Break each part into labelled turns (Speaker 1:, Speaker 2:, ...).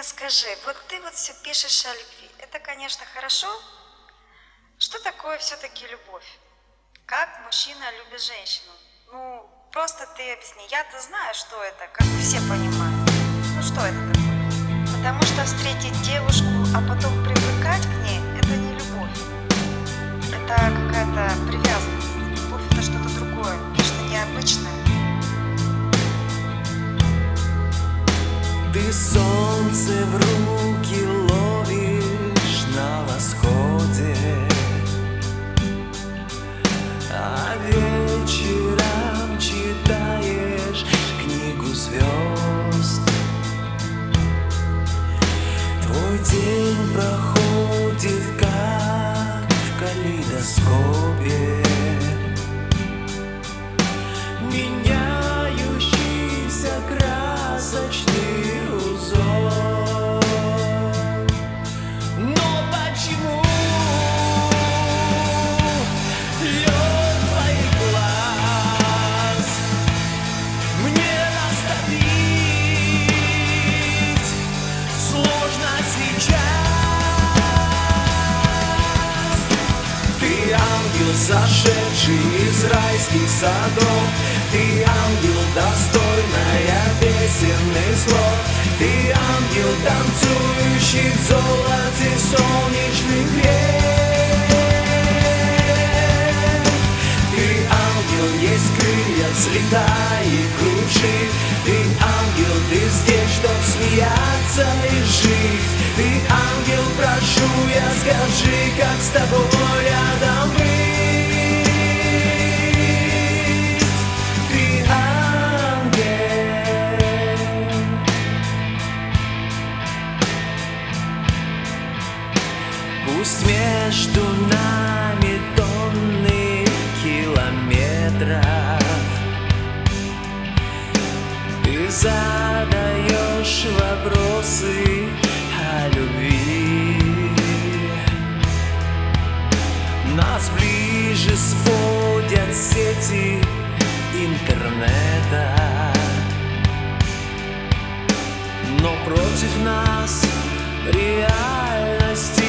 Speaker 1: мне скажи, вот ты вот все пишешь о любви. Это, конечно, хорошо. Что такое все-таки любовь? Как мужчина любит женщину? Ну, просто ты объясни. Я-то знаю, что это, как все понимают. Ну, что это такое? Потому что встретить девушку, а потом привыкать к ней, это не любовь. Это какая-то привязанность.
Speaker 2: Солнце в руки ловишь на восходе. А вечером читаешь книгу звезд. Твой день проходит как в калейдоскопе ангел, сошедший из райских садов. Ты ангел, достойная песенный слов. Ты ангел, танцующий в золоте солнечных лет Ты ангел, есть крылья, взлетай и кружи Ты ангел, ты здесь, чтоб смеяться и жить. Ты ангел, прошу я, скажи, как с тобой рядом задаешь вопросы о любви. Нас ближе сводят сети интернета. Но против нас реальности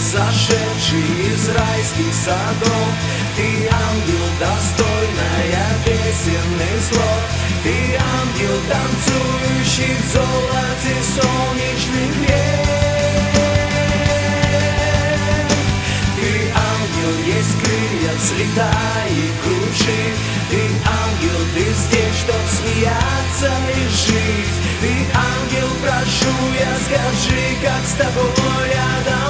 Speaker 2: сошедший из райских садов Ты ангел, достойная песенный слов Ты ангел, танцующий в золоте солнечных лет Ты ангел, есть крылья, взлетай и кружи Ты ангел, ты здесь, чтоб смеяться и жить Ты ангел, прошу я, скажи, как с тобой рядом